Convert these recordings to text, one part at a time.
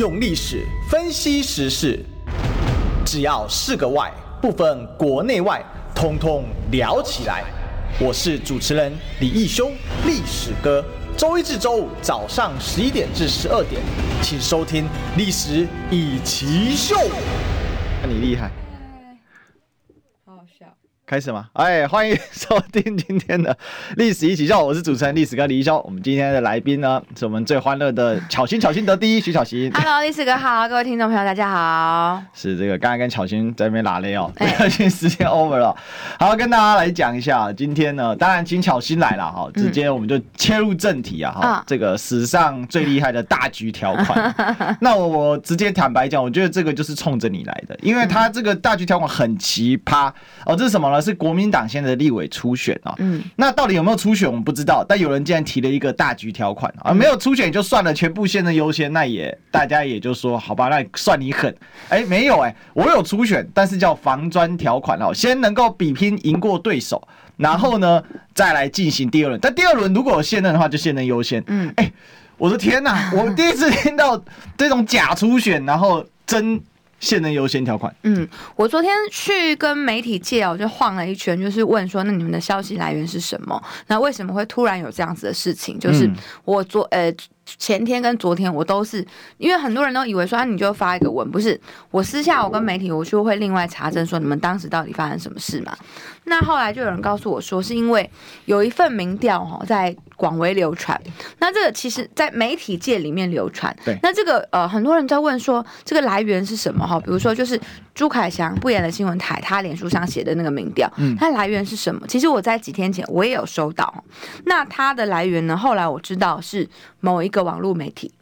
用历史分析时事，只要是个“外”，不分国内外，通通聊起来。我是主持人李义兄，历史哥。周一至周五早上十一点至十二点，请收听《历史以奇秀》。那你厉害。开始吗？哎，欢迎收听今天的历史一起笑，我是主持人历史哥李一修。我们今天的来宾呢，是我们最欢乐的巧心，巧心得第一，徐巧心。Hello，历史哥好，各位听众朋友大家好。是这个，刚才跟巧心在那边拉雷哦，不小心时间 over 了。好，跟大家来讲一下，今天呢，当然请巧心来了哈，直接我们就切入正题啊哈、嗯。这个史上最厉害的大局条款，嗯、那我我直接坦白讲，我觉得这个就是冲着你来的，因为他这个大局条款很奇葩哦，这是什么呢？是国民党现在的立委初选啊，嗯，那到底有没有初选我们不知道，但有人竟然提了一个大局条款啊，没有初选也就算了，全部现任优先，那也大家也就说好吧，那算你狠，哎，没有哎，我有初选，但是叫防专条款哦，先能够比拼赢过对手，然后呢再来进行第二轮，但第二轮如果有现任的话，就现任优先，嗯，哎，我的天哪，我第一次听到这种假初选，然后真。现任优先条款。嗯，我昨天去跟媒体界哦，就晃了一圈，就是问说，那你们的消息来源是什么？那为什么会突然有这样子的事情？就是我昨呃。前天跟昨天我都是，因为很多人都以为说啊，你就发一个文，不是我私下我跟媒体我就会另外查证说你们当时到底发生什么事嘛。那后来就有人告诉我说，是因为有一份民调哈在广为流传，那这个其实在媒体界里面流传，对，那这个呃很多人在问说这个来源是什么哈？比如说就是朱凯翔不演的新闻台，他脸书上写的那个民调，嗯，它来源是什么？其实我在几天前我也有收到，那它的来源呢？后来我知道是某一个。网络媒体，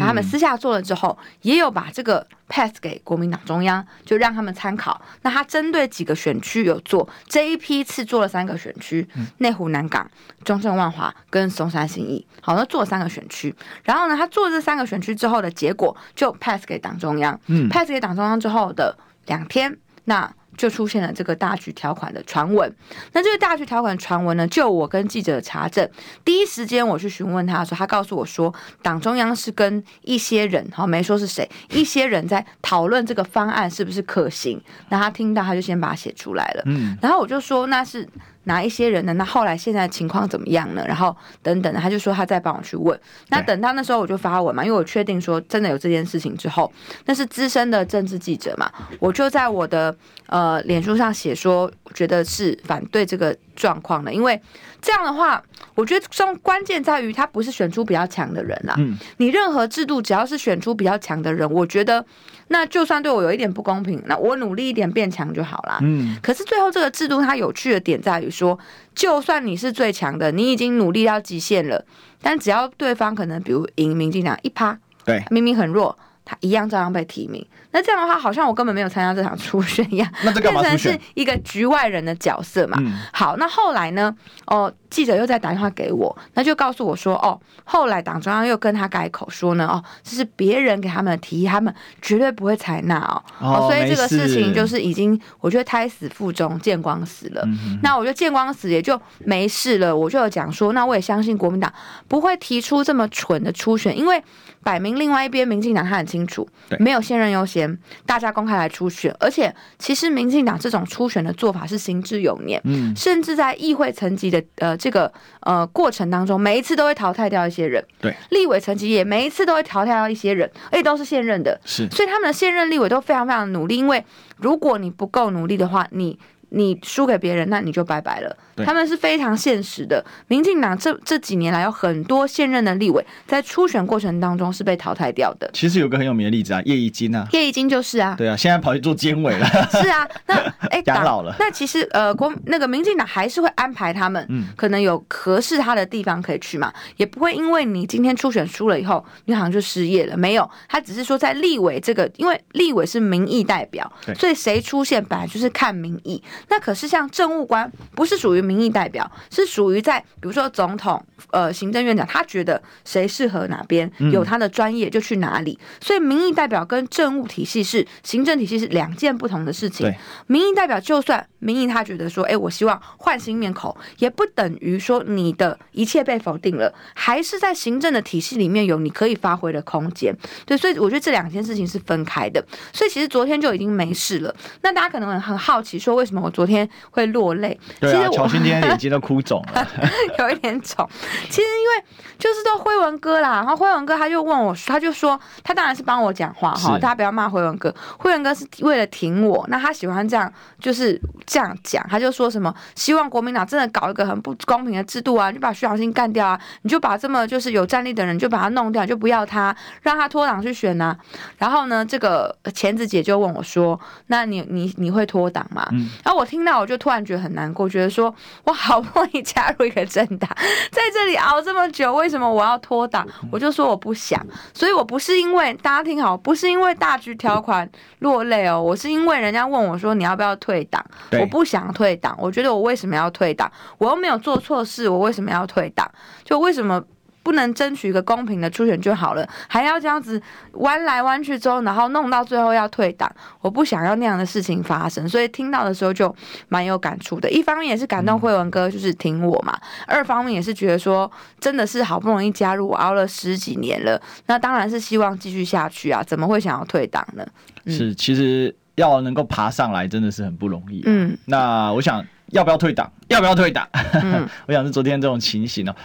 他们私下做了之后，也有把这个 pass 给国民党中央，就让他们参考。那他针对几个选区有做，这一批次做了三个选区：内湖、南港、中正、万华跟松山新义。好，那做了三个选区，然后呢，他做这三个选区之后的结果，就 pass 给党中央。嗯，pass 给党中央之后的两天，那。就出现了这个大局条款的传闻。那这个大局条款传闻呢，就我跟记者查证，第一时间我去询问他的时候，他告诉我说，党中央是跟一些人，好，没说是谁，一些人在讨论这个方案是不是可行。那他听到，他就先把它写出来了。嗯，然后我就说，那是。哪一些人呢？那后来现在情况怎么样呢？然后等等，他就说他再帮我去问。那等到那时候我就发文嘛，因为我确定说真的有这件事情之后，那是资深的政治记者嘛，我就在我的呃脸书上写说，觉得是反对这个状况的，因为这样的话，我觉得重关键在于他不是选出比较强的人啦。嗯，你任何制度只要是选出比较强的人，我觉得。那就算对我有一点不公平，那我努力一点变强就好啦。嗯，可是最后这个制度它有趣的点在于说，就算你是最强的，你已经努力到极限了，但只要对方可能比如赢民进党一趴，对，明明很弱，他一样照样被提名。那这样的话，好像我根本没有参加这场初选一样，那这变成是一个局外人的角色嘛。嗯、好，那后来呢？哦，记者又再打电话给我，那就告诉我说，哦，后来党中央又跟他改口说呢，哦，这是别人给他们的提议，他们绝对不会采纳哦，哦。所以这个事情就是已经，我觉得胎死腹中，见光死了。嗯、那我觉得见光死也就没事了。我就有讲说，那我也相信国民党不会提出这么蠢的初选，因为摆明另外一边民进党他很清楚，没有现任优先。大家公开来初选，而且其实民进党这种初选的做法是行之有年，嗯，甚至在议会层级的呃这个呃过程当中，每一次都会淘汰掉一些人，对，立委层级也每一次都会淘汰掉一些人，而且都是现任的，是，所以他们的现任立委都非常非常努力，因为如果你不够努力的话，你。你输给别人，那你就拜拜了。他们是非常现实的。民进党这这几年来有很多现任的立委在初选过程当中是被淘汰掉的。其实有个很有名的例子啊，叶宜津啊，叶宜津就是啊，对啊，现在跑去做监委了。是啊，那 哎，养老了。那其实呃，国那个民进党还是会安排他们，嗯，可能有合适他的地方可以去嘛，也不会因为你今天初选输了以后，你好像就失业了。没有，他只是说在立委这个，因为立委是民意代表，所以谁出现本来就是看民意。那可是像政务官，不是属于民意代表，是属于在比如说总统、呃行政院长，他觉得谁适合哪边，有他的专业就去哪里。所以民意代表跟政务体系是行政体系是两件不同的事情。民意代表就算民意他觉得说，哎，我希望换新面孔，也不等于说你的一切被否定了，还是在行政的体系里面有你可以发挥的空间。对，所以我觉得这两件事情是分开的。所以其实昨天就已经没事了。那大家可能很好奇，说为什么我昨天会落泪？对啊，其实我今天眼睛都哭肿了，有一点肿。其实因为就是都辉文哥啦，然后辉文哥他就问我，他就说他当然是帮我讲话哈，大家不要骂辉文哥。辉文哥是为了挺我，那他喜欢这样就是这样讲，他就说什么希望国民党真的搞一个很不公平的制度啊，就把徐小新干掉啊，你就把这么就是有战力的人就把他弄掉，就不要他，让他脱党去选呐、啊。然后呢，这个钳子姐就问我说，那你你你会脱党吗？嗯、然后我听到我就突然觉得很难过，觉得说我好不容易加入一个政党，在这里熬这么久，为什么我要脱党？我就说我不想，所以我不是因为大家听好，不是因为大局条款落泪哦，我是因为人家问我说你要不要退党，我不想退党，我觉得我为什么要退党？我又没有做错事，我为什么要退党？就为什么？不能争取一个公平的初选就好了，还要这样子弯来弯去之后，然后弄到最后要退党。我不想要那样的事情发生，所以听到的时候就蛮有感触的。一方面也是感动慧文哥，就是挺我嘛；二方面也是觉得说，真的是好不容易加入，熬了十几年了，那当然是希望继续下去啊！怎么会想要退党呢？嗯、是，其实要能够爬上来，真的是很不容易。嗯，那我想要不要退党？要不要退党？嗯、我想是昨天这种情形呢、喔。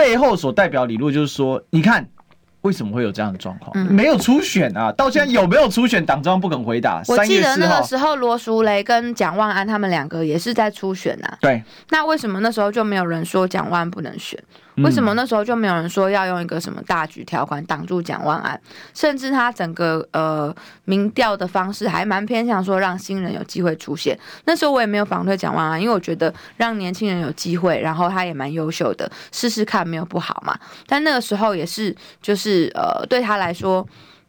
背后所代表理论就是说，你看为什么会有这样的状况？嗯、没有初选啊，到现在有没有初选？党中央不肯回答。我记得那个时候罗淑蕾跟蒋万安他们两个也是在初选呐、啊。对，那为什么那时候就没有人说蒋万安不能选？为什么那时候就没有人说要用一个什么大局条款挡住蒋万安？甚至他整个呃民调的方式还蛮偏向说让新人有机会出现。那时候我也没有反对蒋万安，因为我觉得让年轻人有机会，然后他也蛮优秀的，试试看没有不好嘛。但那个时候也是就是呃对他来说，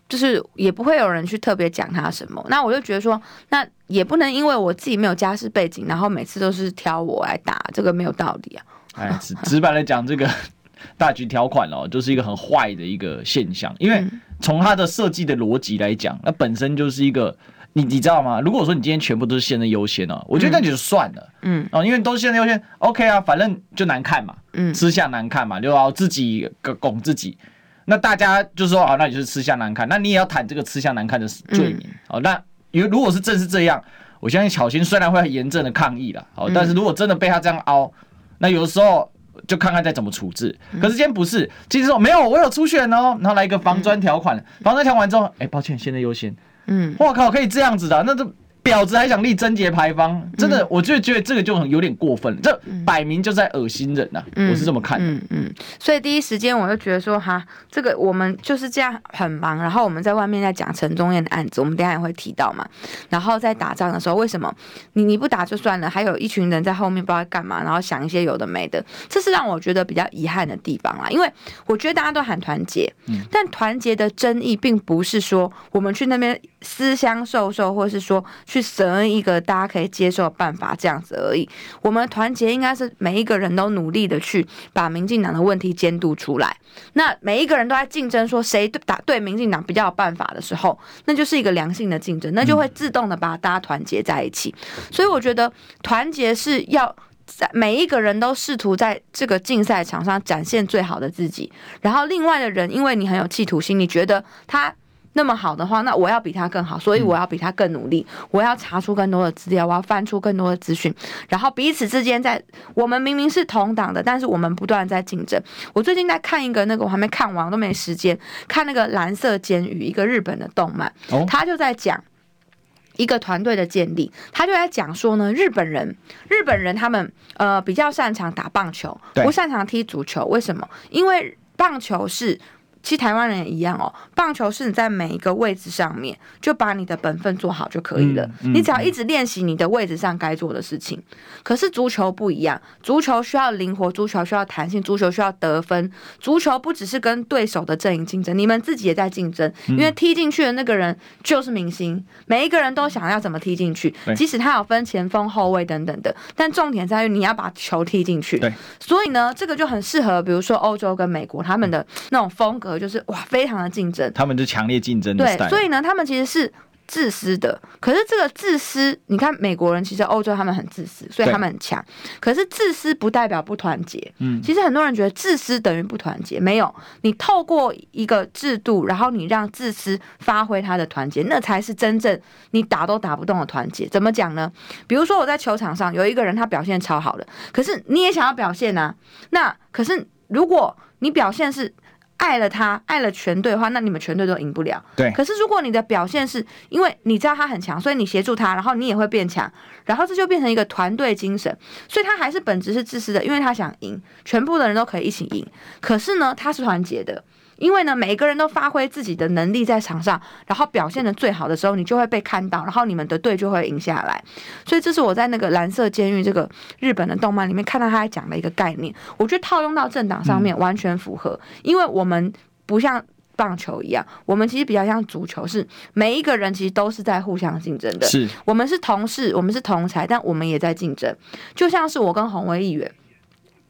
就是也不会有人去特别讲他什么。那我就觉得说，那也不能因为我自己没有家世背景，然后每次都是挑我来打，这个没有道理啊。哎，直直白来讲，这个 大局条款哦，就是一个很坏的一个现象。因为从它的设计的逻辑来讲，那本身就是一个，你你知道吗？如果说你今天全部都是现任优先哦，我觉得那就算了，嗯，哦，因为都是现任优先，OK 啊，反正就难看嘛，嗯，吃相难看嘛，就要自己拱自己。那大家就说啊，那你就是吃相难看，那你也要谈这个吃相难看的罪名。哦，那如如果是正是这样，我相信巧芯虽然会很严正的抗议了，哦，但是如果真的被他这样凹。那有的时候就看看再怎么处置，可是今天不是，今天说没有，我有初选哦，然后来一个防砖条款，防砖条款之后，哎，抱歉，现在优先，嗯，我靠，可以这样子的，那这。婊子还想立贞节牌坊，真的，我就觉得这个就很有点过分了，这摆明就在恶心人呐，我是这么看的。嗯嗯，所以第一时间我就觉得说，哈，这个我们就是这样很忙，然后我们在外面在讲陈宗彦的案子，我们等下也会提到嘛。然后在打仗的时候，为什么你你不打就算了，还有一群人在后面不知道干嘛，然后想一些有的没的，这是让我觉得比较遗憾的地方啦。因为我觉得大家都喊团结，但团结的争议并不是说我们去那边私相授受，或是说。去择一个大家可以接受的办法，这样子而已。我们团结应该是每一个人都努力的去把民进党的问题监督出来。那每一个人都在竞争，说谁打对民进党比较有办法的时候，那就是一个良性的竞争，那就会自动的把大家团结在一起。所以我觉得团结是要在每一个人都试图在这个竞赛场上展现最好的自己，然后另外的人，因为你很有企图心，你觉得他。那么好的话，那我要比他更好，所以我要比他更努力，我要查出更多的资料，我要翻出更多的资讯，然后彼此之间在我们明明是同党的，但是我们不断在竞争。我最近在看一个那个，我还没看完，都没时间看那个《蓝色监狱》，一个日本的动漫，他就在讲一个团队的建立，他就在讲说呢，日本人，日本人他们呃比较擅长打棒球，不擅长踢足球，为什么？因为棒球是。其实台湾人也一样哦。棒球是你在每一个位置上面就把你的本分做好就可以了。嗯嗯、你只要一直练习你的位置上该做的事情。可是足球不一样，足球需要灵活，足球需要弹性，足球需要得分。足球不只是跟对手的阵营竞争，你们自己也在竞争。因为踢进去的那个人就是明星，每一个人都想要怎么踢进去，即使他有分前锋、后卫等等的。但重点在于你要把球踢进去。对，所以呢，这个就很适合，比如说欧洲跟美国他们的那种风格，就是哇，非常的竞争。他们就强烈竞争的。对，所以呢，他们其实是。自私的，可是这个自私，你看美国人其实欧洲他们很自私，所以他们很强。可是自私不代表不团结。嗯，其实很多人觉得自私等于不团结，没有。你透过一个制度，然后你让自私发挥他的团结，那才是真正你打都打不动的团结。怎么讲呢？比如说我在球场上有一个人，他表现超好的，可是你也想要表现啊。那可是如果你表现是。爱了他，爱了全队的话，那你们全队都赢不了。对。可是如果你的表现是因为你知道他很强，所以你协助他，然后你也会变强，然后这就变成一个团队精神。所以他还是本质是自私的，因为他想赢，全部的人都可以一起赢。可是呢，他是团结的。因为呢，每个人都发挥自己的能力在场上，然后表现得最好的时候，你就会被看到，然后你们的队就会赢下来。所以这是我在那个蓝色监狱这个日本的动漫里面看到他讲的一个概念，我觉得套用到政党上面完全符合。因为我们不像棒球一样，我们其实比较像足球，是每一个人其实都是在互相竞争的。是，我们是同事，我们是同才，但我们也在竞争。就像是我跟洪威议员。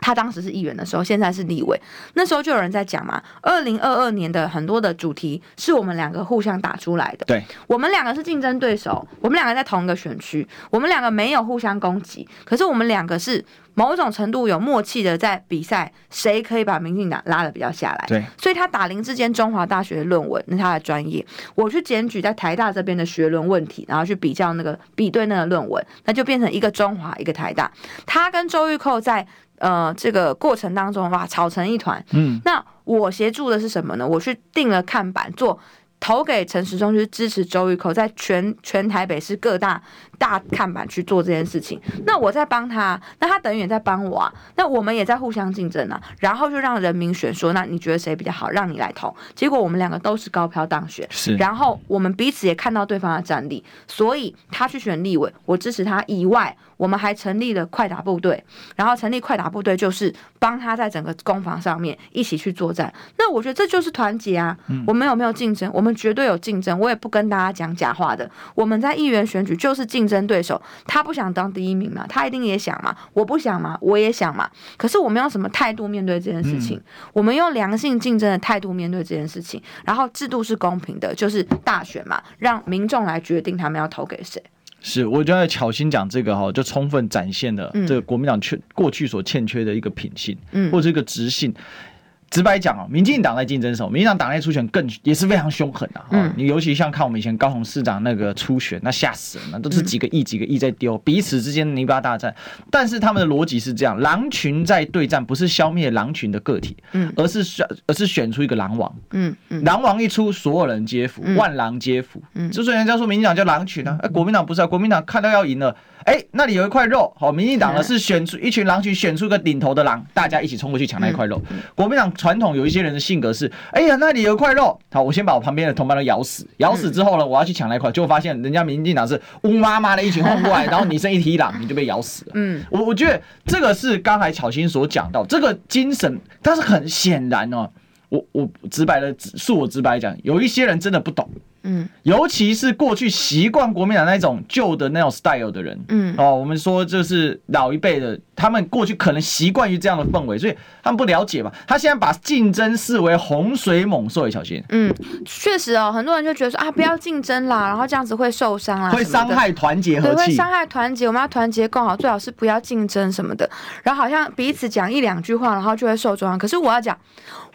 他当时是议员的时候，现在是立委。那时候就有人在讲嘛，二零二二年的很多的主题是我们两个互相打出来的。对，我们两个是竞争对手，我们两个在同一个选区，我们两个没有互相攻击，可是我们两个是某种程度有默契的在比赛，谁可以把民进党拉的比较下来。对，所以他打林之间中华大学的论文，那他的专业，我去检举在台大这边的学伦问题，然后去比较那个比对那个论文，那就变成一个中华一个台大。他跟周玉蔻在。呃，这个过程当中哇，吵成一团。嗯，那我协助的是什么呢？我去订了看板，做投给陈时中，就是支持周玉蔻，在全全台北市各大。大看板去做这件事情，那我在帮他，那他等于也在帮我啊，那我们也在互相竞争啊，然后就让人民选说，那你觉得谁比较好，让你来投，结果我们两个都是高票当选，是，然后我们彼此也看到对方的战力，所以他去选立委，我支持他以外，我们还成立了快打部队，然后成立快打部队就是帮他在整个攻防上面一起去作战，那我觉得这就是团结啊，我们有没有竞争？我们绝对有竞争，我也不跟大家讲假话的，我们在议员选举就是竞争。对手，他不想当第一名嘛？他一定也想嘛？我不想嘛？我也想嘛？可是我们用什么态度面对这件事情？嗯、我们用良性竞争的态度面对这件事情，然后制度是公平的，就是大选嘛，让民众来决定他们要投给谁。是，我觉得巧心讲这个哈，就充分展现了这个国民党缺过去所欠缺的一个品性，嗯，或者一个直性。直白讲哦，民进党在竞争的时候，民进党党内初选更也是非常凶狠的、啊。嗯，你尤其像看我们以前高雄市长那个初选，那吓死人了，都是几个亿、几个亿在丢，彼此之间的泥巴大战。但是他们的逻辑是这样：狼群在对战，不是消灭狼群的个体，嗯，而是选，而是选出一个狼王。嗯嗯，狼王一出，所有人皆服，万狼皆服。嗯，之所以人家说民进党叫狼群呢、啊，哎，国民党不是啊，国民党看到要赢了。哎、欸，那里有一块肉，好，民进党呢是选出一群狼群，选出一个领头的狼，大家一起冲过去抢那一块肉。国民党传统有一些人的性格是，哎呀，那里有一块肉，好，我先把我旁边的同伴都咬死，咬死之后呢，我要去抢那一块，就发现人家民进党是乌妈妈的一群混过来，然后你剩一匹狼，你就被咬死了。嗯，我我觉得这个是刚才巧心所讲到这个精神，但是很显然哦，我我直白的，恕我直白讲，有一些人真的不懂。嗯，尤其是过去习惯国民党那种旧的那种 style 的人，嗯，哦，我们说就是老一辈的，他们过去可能习惯于这样的氛围，所以他们不了解嘛。他现在把竞争视为洪水猛兽，小心。嗯，确实哦，很多人就觉得说啊，不要竞争啦，然后这样子会受伤啊，会伤害团结和气，对，会伤害团结。我们要团结更好，最好是不要竞争什么的。然后好像彼此讲一两句话，然后就会受伤。可是我要讲，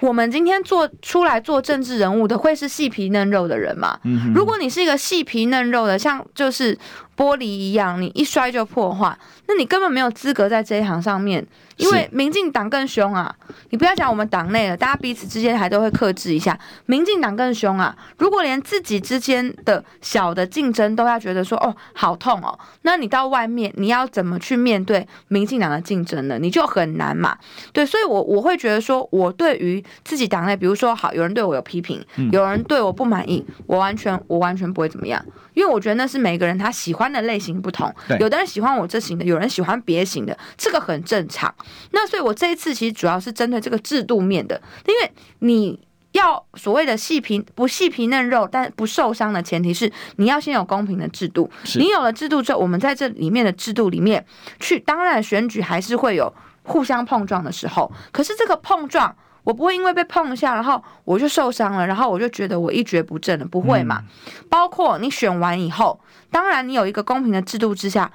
我们今天做出来做政治人物的，会是细皮嫩肉的人吗？嘛。如果你是一个细皮嫩肉的，像就是玻璃一样，你一摔就破坏，那你根本没有资格在这一行上面。因为民进党更凶啊！你不要讲我们党内了，大家彼此之间还都会克制一下。民进党更凶啊！如果连自己之间的小的竞争都要觉得说哦好痛哦，那你到外面你要怎么去面对民进党的竞争呢？你就很难嘛。对，所以我我会觉得说，我对于自己党内，比如说好有人对我有批评，有人对我不满意，我完全我完全不会怎么样，因为我觉得那是每个人他喜欢的类型不同，有的人喜欢我这型的，有人喜欢别型的，这个很正常。那所以，我这一次其实主要是针对这个制度面的，因为你要所谓的细皮不细皮嫩肉，但不受伤的前提是你要先有公平的制度。你有了制度之后，我们在这里面的制度里面去，当然选举还是会有互相碰撞的时候。可是这个碰撞，我不会因为被碰一下，然后我就受伤了，然后我就觉得我一蹶不振了，不会嘛？包括你选完以后，当然你有一个公平的制度之下。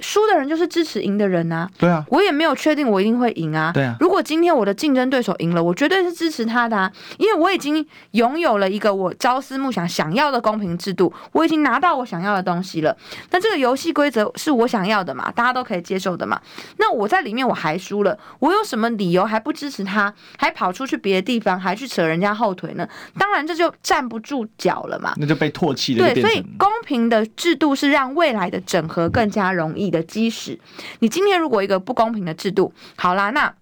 输的人就是支持赢的人呐、啊，对啊，我也没有确定我一定会赢啊，对啊。如果今天我的竞争对手赢了，我绝对是支持他的啊，因为我已经拥有了一个我朝思暮想想要的公平制度，我已经拿到我想要的东西了。那这个游戏规则是我想要的嘛，大家都可以接受的嘛。那我在里面我还输了，我有什么理由还不支持他，还跑出去别的地方，还去扯人家后腿呢？当然这就站不住脚了嘛，那就被唾弃了。对，所以公平的制度是让未来的整合更加容易的基石，你今天如果一个不公平的制度，好啦，那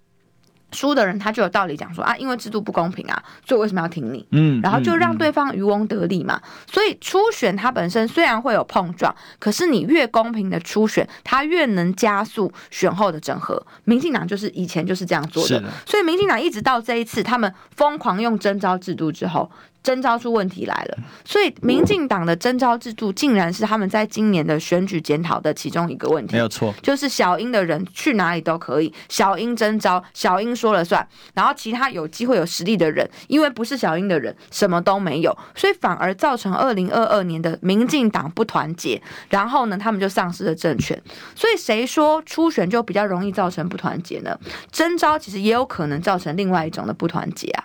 输的人他就有道理讲说啊，因为制度不公平啊，所以为什么要挺你？嗯，然后就让对方渔翁得利嘛。所以初选它本身虽然会有碰撞，可是你越公平的初选，它越能加速选后的整合。民进党就是以前就是这样做的，所以民进党一直到这一次，他们疯狂用征召制度之后。征召出问题来了，所以民进党的征召制度竟然是他们在今年的选举检讨的其中一个问题。没有错，就是小英的人去哪里都可以，小英征召，小英说了算，然后其他有机会有实力的人，因为不是小英的人，什么都没有，所以反而造成二零二二年的民进党不团结，然后呢，他们就丧失了政权。所以谁说初选就比较容易造成不团结呢？征召其实也有可能造成另外一种的不团结啊。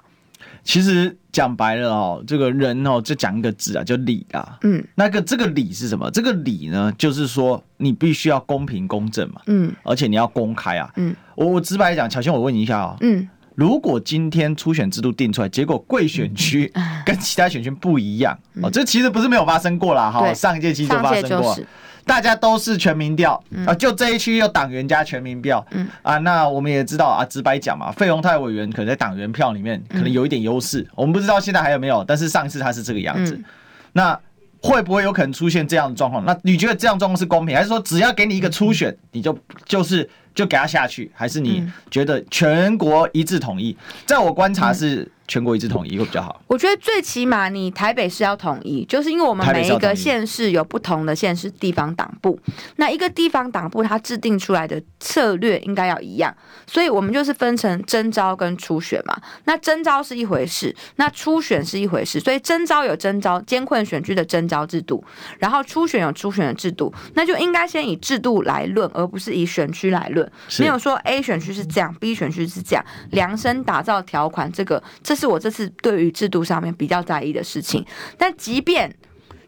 其实讲白了哦，这个人哦，就讲一个字啊，叫理啊。嗯，那个这个理是什么？这个理呢，就是说你必须要公平公正嘛。嗯，而且你要公开啊。嗯，我我直白讲，巧先，我问你一下啊。嗯，如果今天初选制度定出来，结果贵选区跟其他选区不一样哦，这其实不是没有发生过啦。哈，上一届其实就发生过。大家都是全民调啊，就这一区有党员加全民票，嗯啊，那我们也知道啊，直白讲嘛，费鸿泰委员可能在党员票里面可能有一点优势，我们不知道现在还有没有，但是上一次他是这个样子，那会不会有可能出现这样的状况？那你觉得这样状况是公平，还是说只要给你一个初选，你就就是就给他下去，还是你觉得全国一致统一？在我观察是。全国一致统一会比较好。我觉得最起码你台北市要统一，就是因为我们每一个县市有不同的县市地方党部，那一个地方党部它制定出来的策略应该要一样，所以我们就是分成征招跟初选嘛。那征招是一回事，那初选是一回事，所以征招有征招监困选区的征招制度，然后初选有初选的制度，那就应该先以制度来论，而不是以选区来论。没有说 A 选区是这样，B 选区是这样，量身打造条款，这个这是我这次对于制度上面比较在意的事情，但即便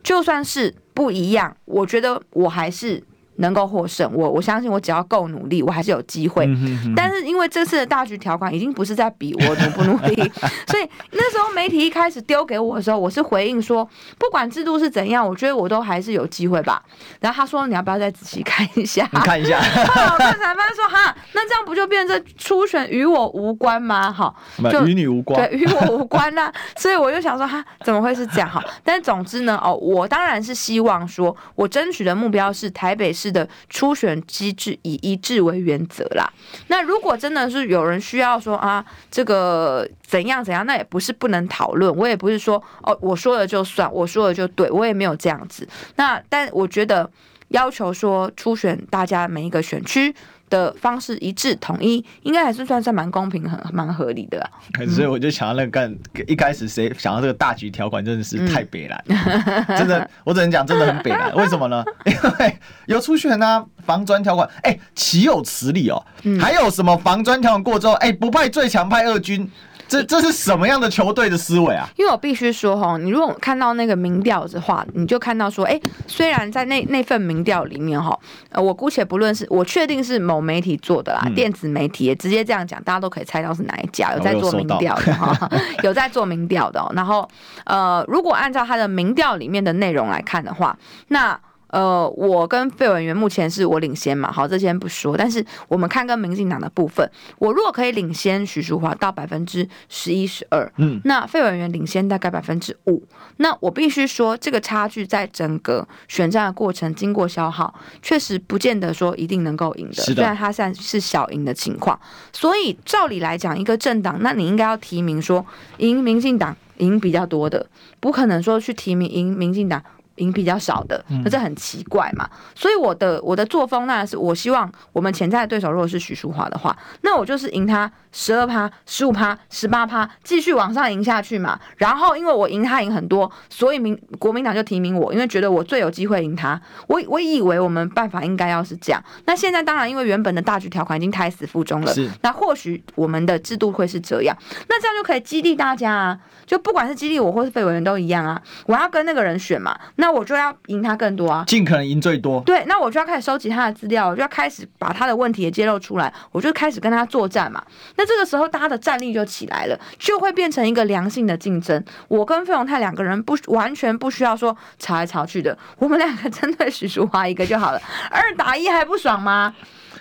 就算是不一样，我觉得我还是。能够获胜，我我相信我只要够努力，我还是有机会。但是因为这次的大局条款已经不是在比我努不努力，所以那时候媒体一开始丢给我的时候，我是回应说，不管制度是怎样，我觉得我都还是有机会吧。然后他说，你要不要再仔细看一下？你 看一下。好，看裁判说哈，那这样不就变成初选与我无关吗？哈，就与你无关，对，与我无关啦。所以我就想说，哈，怎么会是这样？哈，但总之呢，哦，我当然是希望说，我争取的目标是台北市。的初选机制以一致为原则啦。那如果真的是有人需要说啊，这个怎样怎样，那也不是不能讨论。我也不是说哦，我说了就算，我说了就对，我也没有这样子。那但我觉得要求说初选大家每一个选区。的方式一致统一，应该还是算是蛮公平、很蛮合理的。所以我就想到那个干，一开始谁想到这个大局条款，真的是太北了，嗯、真的，我只能讲真的很北了。为什么呢？因为有出权啊，防专条款，哎，岂有此理哦！还有什么防专条款过之后，哎，不派最强派二军？这这是什么样的球队的思维啊？因为我必须说哈，你如果看到那个民调的话，你就看到说，哎、欸，虽然在那那份民调里面哈，呃，我姑且不论是我确定是某媒体做的啦，嗯、电子媒体也直接这样讲，大家都可以猜到是哪一家 有在做民调的哈，有在做民调的。然后，呃，如果按照他的民调里面的内容来看的话，那。呃，我跟费委员目前是我领先嘛，好，这先不说。但是我们看跟民进党的部分，我如果可以领先徐淑华到百分之十一十二，嗯，那费委员领先大概百分之五，那我必须说，这个差距在整个选战的过程经过消耗，确实不见得说一定能够赢的。虽然他现在是小赢的情况，所以照理来讲，一个政党，那你应该要提名说赢民进党赢比较多的，不可能说去提名赢民进党。赢比较少的，那这很奇怪嘛。嗯、所以我的我的作风那是，我希望我们潜在的对手如果是徐淑华的话，那我就是赢他十二趴、十五趴、十八趴，继续往上赢下去嘛。然后因为我赢他赢很多，所以民国民党就提名我，因为觉得我最有机会赢他。我我以为我们办法应该要是这样。那现在当然因为原本的大局条款已经胎死腹中了，是那或许我们的制度会是这样。那这样就可以激励大家啊，就不管是激励我或是费委员都一样啊。我要跟那个人选嘛。那我就要赢他更多啊，尽可能赢最多。对，那我就要开始收集他的资料，我就要开始把他的问题也揭露出来，我就开始跟他作战嘛。那这个时候大家的战力就起来了，就会变成一个良性的竞争。我跟费永泰两个人不完全不需要说吵来吵去的，我们两个针对许淑华一个就好了，二打一还不爽吗？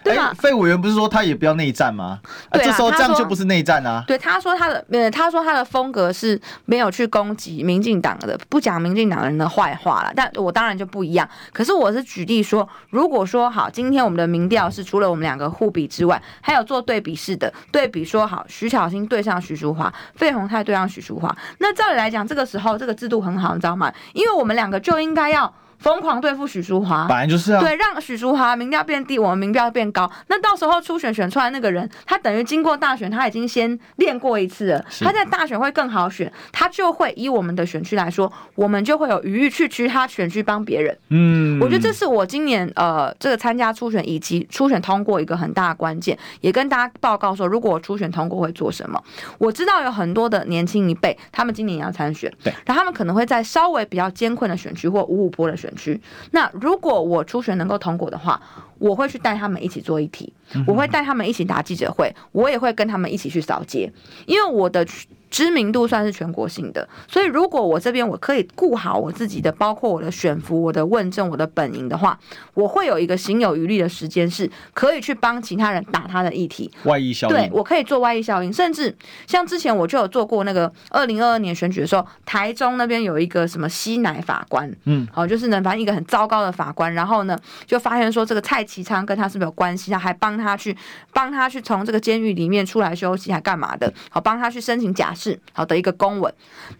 对吧？费委员不是说他也不要内战吗？啊，这时候这样就不是内战啊。对，他说他的呃，他说他的风格是没有去攻击民进党的，不讲民进党人的坏话了。但我当然就不一样。可是我是举例说，如果说好，今天我们的民调是除了我们两个互比之外，还有做对比式的对比，说好徐巧芯对上徐淑华，费鸿泰对上徐淑华。那照理来讲，这个时候这个制度很好，你知道吗？因为我们两个就应该要。疯狂对付许淑华，本来就是啊。对，让许淑华民调变低，我们民调变高。那到时候初选选出来那个人，他等于经过大选，他已经先练过一次了。他在大选会更好选，他就会以我们的选区来说，我们就会有余裕去其他选区帮别人。嗯，我觉得这是我今年呃这个参加初选以及初选通过一个很大的关键，也跟大家报告说，如果我初选通过会做什么。我知道有很多的年轻一辈，他们今年也要参选，对，然后他们可能会在稍微比较艰困的选区或五五波的选区。区，那如果我初选能够通过的话，我会去带他们一起做议题，我会带他们一起打记者会，我也会跟他们一起去扫街，因为我的。知名度算是全国性的，所以如果我这边我可以顾好我自己的，包括我的选服、我的问政、我的本营的话，我会有一个行有余力的时间，是可以去帮其他人打他的议题。外溢效应，对，我可以做外溢效应，甚至像之前我就有做过那个二零二二年选举的时候，台中那边有一个什么吸奶法官，嗯，好，就是呢，反正一个很糟糕的法官，然后呢，就发现说这个蔡其昌跟他是不是有关系，他还帮他去帮他去从这个监狱里面出来休息，还干嘛的？好，帮他去申请假释。是好的一个公文，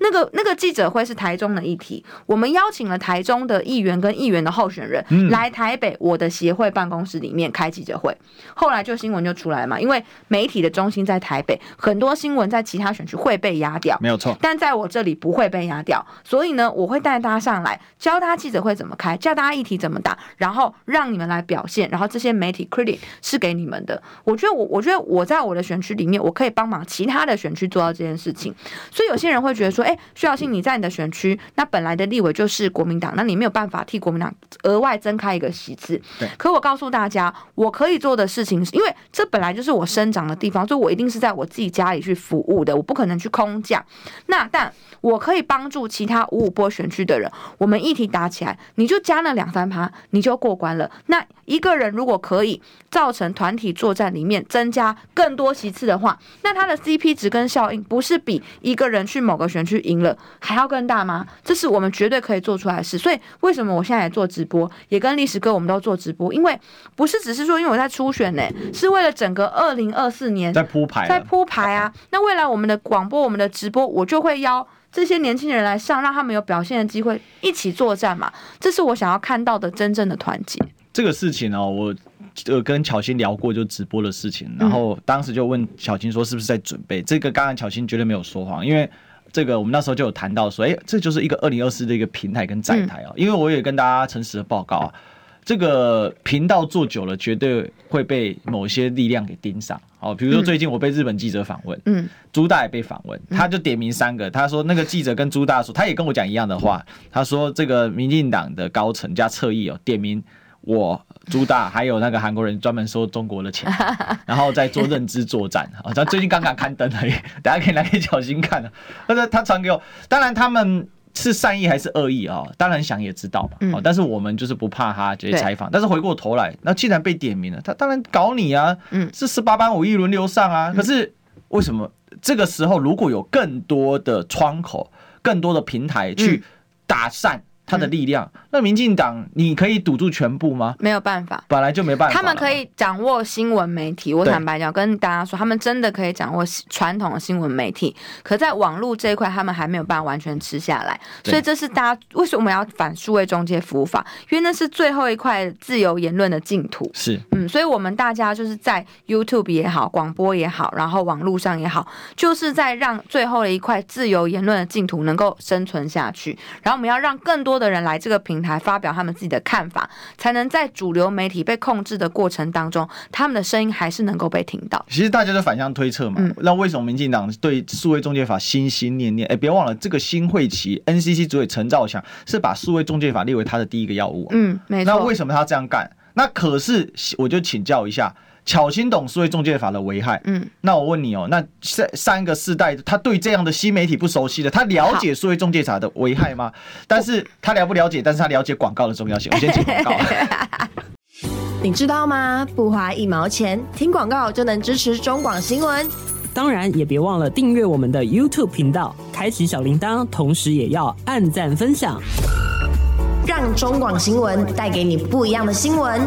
那个那个记者会是台中的议题，我们邀请了台中的议员跟议员的候选人来台北我的协会办公室里面开记者会，后来就新闻就出来嘛，因为媒体的中心在台北，很多新闻在其他选区会被压掉，没有错，但在我这里不会被压掉，所以呢，我会带大家上来教大家记者会怎么开，教大家议题怎么打，然后让你们来表现，然后这些媒体 credit 是给你们的，我觉得我我觉得我在我的选区里面，我可以帮忙其他的选区做到这件事。所以有些人会觉得说，哎，徐小信你在你的选区，那本来的立委就是国民党，那你没有办法替国民党额外增开一个席次。对。可我告诉大家，我可以做的事情是，因为这本来就是我生长的地方，所以我一定是在我自己家里去服务的，我不可能去空降。那但我可以帮助其他五五波选区的人，我们议题打起来，你就加那两三趴，你就过关了。那一个人如果可以造成团体作战里面增加更多席次的话，那他的 CP 值跟效应不是比一个人去某个选区赢了还要更大吗？这是我们绝对可以做出来的事。所以为什么我现在也做直播，也跟历史哥我们都做直播？因为不是只是说因为我在初选呢、欸，是为了整个二零二四年在铺排，在铺排啊。那未来我们的广播、我们的直播，我就会邀这些年轻人来上，让他们有表现的机会，一起作战嘛。这是我想要看到的真正的团结。这个事情哦，我呃跟巧心聊过，就直播的事情，然后当时就问巧心说是不是在准备、嗯、这个？刚刚巧心绝对没有说谎，因为这个我们那时候就有谈到说，哎，这就是一个二零二四的一个平台跟载台啊。嗯、因为我也跟大家诚实的报告啊，这个频道做久了，绝对会被某些力量给盯上。哦，比如说最近我被日本记者访问，嗯，朱大也被访问，他就点名三个，他说那个记者跟朱大说，他也跟我讲一样的话，他说这个民进党的高层加侧翼哦，点名我朱大，还有那个韩国人专门收中国的钱，然后在做认知作战啊，他最近刚刚刊登而已，大家可以来给小心看的，他说他传给我，当然他们。是善意还是恶意啊？当然想也知道嘛。哦，但是我们就是不怕他这些采访。但是回过头来，那既然被点名了，他当然搞你啊。嗯，是十八般武艺轮流上啊。可是为什么这个时候如果有更多的窗口、更多的平台去打散？他的力量，那民进党你可以堵住全部吗？没有办法，本来就没办法。他们可以掌握新闻媒体，我坦白讲，跟大家说，他们真的可以掌握传统的新闻媒体，可在网络这一块，他们还没有办法完全吃下来。所以这是大家为什么要反数位中介服务法？因为那是最后一块自由言论的净土。是，嗯，所以我们大家就是在 YouTube 也好，广播也好，然后网络上也好，就是在让最后的一块自由言论的净土能够生存下去。然后我们要让更多。多的人来这个平台发表他们自己的看法，才能在主流媒体被控制的过程当中，他们的声音还是能够被听到。其实大家都反向推测嘛，那为什么民进党对数位中介法心心念念？哎，别忘了这个新会期 NCC 主委陈兆祥是把数位中介法列为他的第一个要务。嗯，没错。那为什么他这样干？那可是我就请教一下。巧心懂数位中介法的危害，嗯，那我问你哦，那三三个世代，他对这样的新媒体不熟悉的，他了解数位中介法的危害吗？但是他了不了解？但是他了解广告的重要性。我先进广告。你知道吗？不花一毛钱，听广告就能支持中广新闻。当然，也别忘了订阅我们的 YouTube 频道，开启小铃铛，同时也要按赞分享，让中广新闻带给你不一样的新闻。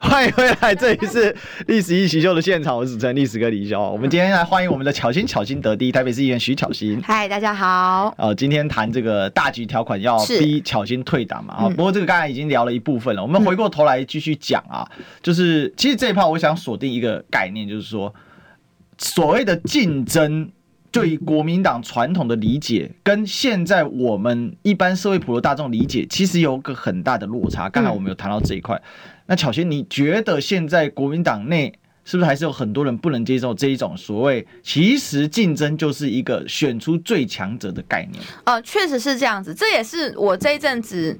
欢迎回来，这里是历史一起秀的现场，我是主持人历史哥李修。我们今天来欢迎我们的巧心，巧心得第一台北市议员徐巧心。嗨，大家好。呃，今天谈这个大局条款要逼巧心退党嘛？啊、嗯，不过这个刚才已经聊了一部分了，我们回过头来继续讲啊。就是其实这一趴我想锁定一个概念，就是说所谓的竞争，对于国民党传统的理解，跟现在我们一般社会普罗大众理解，其实有个很大的落差。刚才我们有谈到这一块。那巧心，你觉得现在国民党内是不是还是有很多人不能接受这一种所谓其实竞争就是一个选出最强者的概念？呃，确实是这样子，这也是我这一阵子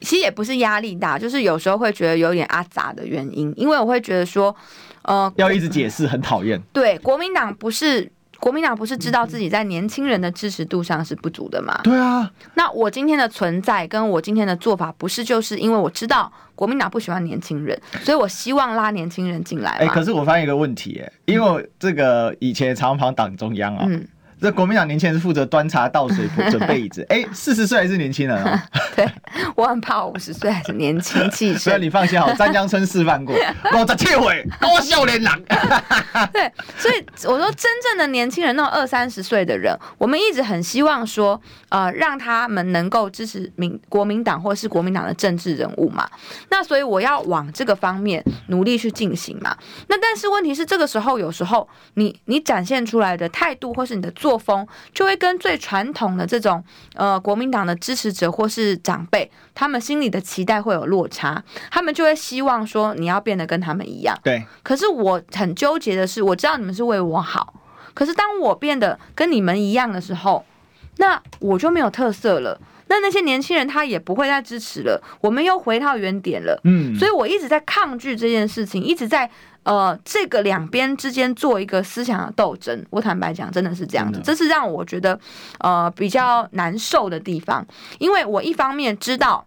其实也不是压力大，就是有时候会觉得有点阿杂的原因，因为我会觉得说，呃，要一直解释很讨厌。对，国民党不是。国民党不是知道自己在年轻人的支持度上是不足的吗？对啊。那我今天的存在跟我今天的做法，不是就是因为我知道国民党不喜欢年轻人，所以我希望拉年轻人进来。哎，可是我发现一个问题，哎，因为这个以前常常党中央啊。嗯这国民党年轻人是负责端茶倒水、准备椅子。哎，四十岁还是年轻人啊？对，我很怕我五十岁还是年轻气盛。所以你放心好，詹江村示范过，我在切回高笑脸郎。对，所以我说真正的年轻人，那种二三十岁的人，我们一直很希望说，呃，让他们能够支持民国民党或是国民党的政治人物嘛。那所以我要往这个方面努力去进行嘛。那但是问题是，这个时候有时候你你展现出来的态度或是你的做风就会跟最传统的这种呃国民党的支持者或是长辈，他们心里的期待会有落差，他们就会希望说你要变得跟他们一样。对。可是我很纠结的是，我知道你们是为我好，可是当我变得跟你们一样的时候，那我就没有特色了。那那些年轻人他也不会再支持了，我们又回到原点了。嗯。所以我一直在抗拒这件事情，一直在。呃，这个两边之间做一个思想的斗争，我坦白讲，真的是这样子，这是让我觉得呃比较难受的地方，因为我一方面知道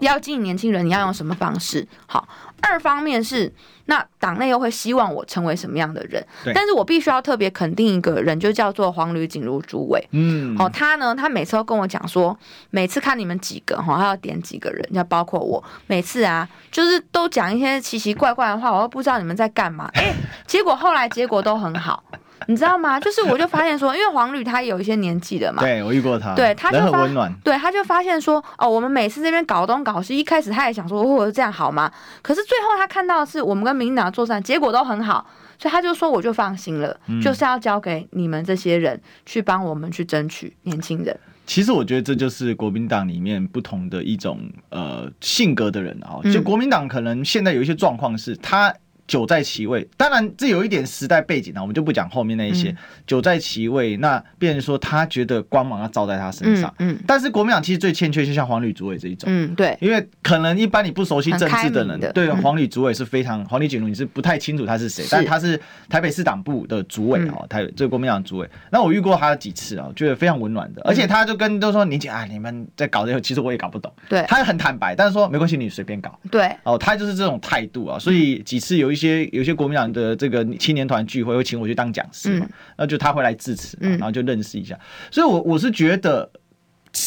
要吸引年轻人，你要用什么方式，好。二方面是，那党内又会希望我成为什么样的人？但是我必须要特别肯定一个人，就叫做黄吕锦如主委。嗯，哦，他呢，他每次都跟我讲说，每次看你们几个哈，他要点几个人，要包括我，每次啊，就是都讲一些奇奇怪怪的话，我都不知道你们在干嘛。哎、欸，结果后来结果都很好。你知道吗？就是我就发现说，因为黄旅他有一些年纪的嘛，对我遇过他，对他就很温暖，对他就发现说，哦，我们每次这边搞东搞西，一开始他也想说，哦，这样好吗？可是最后他看到的是我们跟民进党作战，结果都很好，所以他就说，我就放心了，嗯、就是要交给你们这些人去帮我们去争取年轻人。其实我觉得这就是国民党里面不同的一种呃性格的人啊，就国民党可能现在有一些状况是他。久在其位，当然这有一点时代背景啊，我们就不讲后面那一些。嗯、久在其位，那变成说他觉得光芒要照在他身上。嗯，嗯但是国民党其实最欠缺，就像黄旅主委这一种。嗯，对。因为可能一般你不熟悉政治的人，的对黄旅主委是非常黄旅锦如你是不太清楚他是谁，是但他是台北市党部的主委哦，台这个国民党主委。那我遇过他几次啊，觉得非常温暖的，而且他就跟都说你讲啊，你们在搞这个，其实我也搞不懂。对，他很坦白，但是说没关系，你随便搞。对，哦，他就是这种态度啊，所以几次有一些有些国民党的这个青年团聚会会请我去当讲师嘛，那就他会来致辞，然后就认识一下。所以，我我是觉得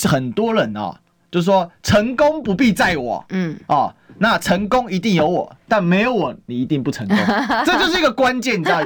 很多人啊，就是说成功不必在我，嗯，哦，那成功一定有我。但没有我，你一定不成功，这就是一个关键，你知道？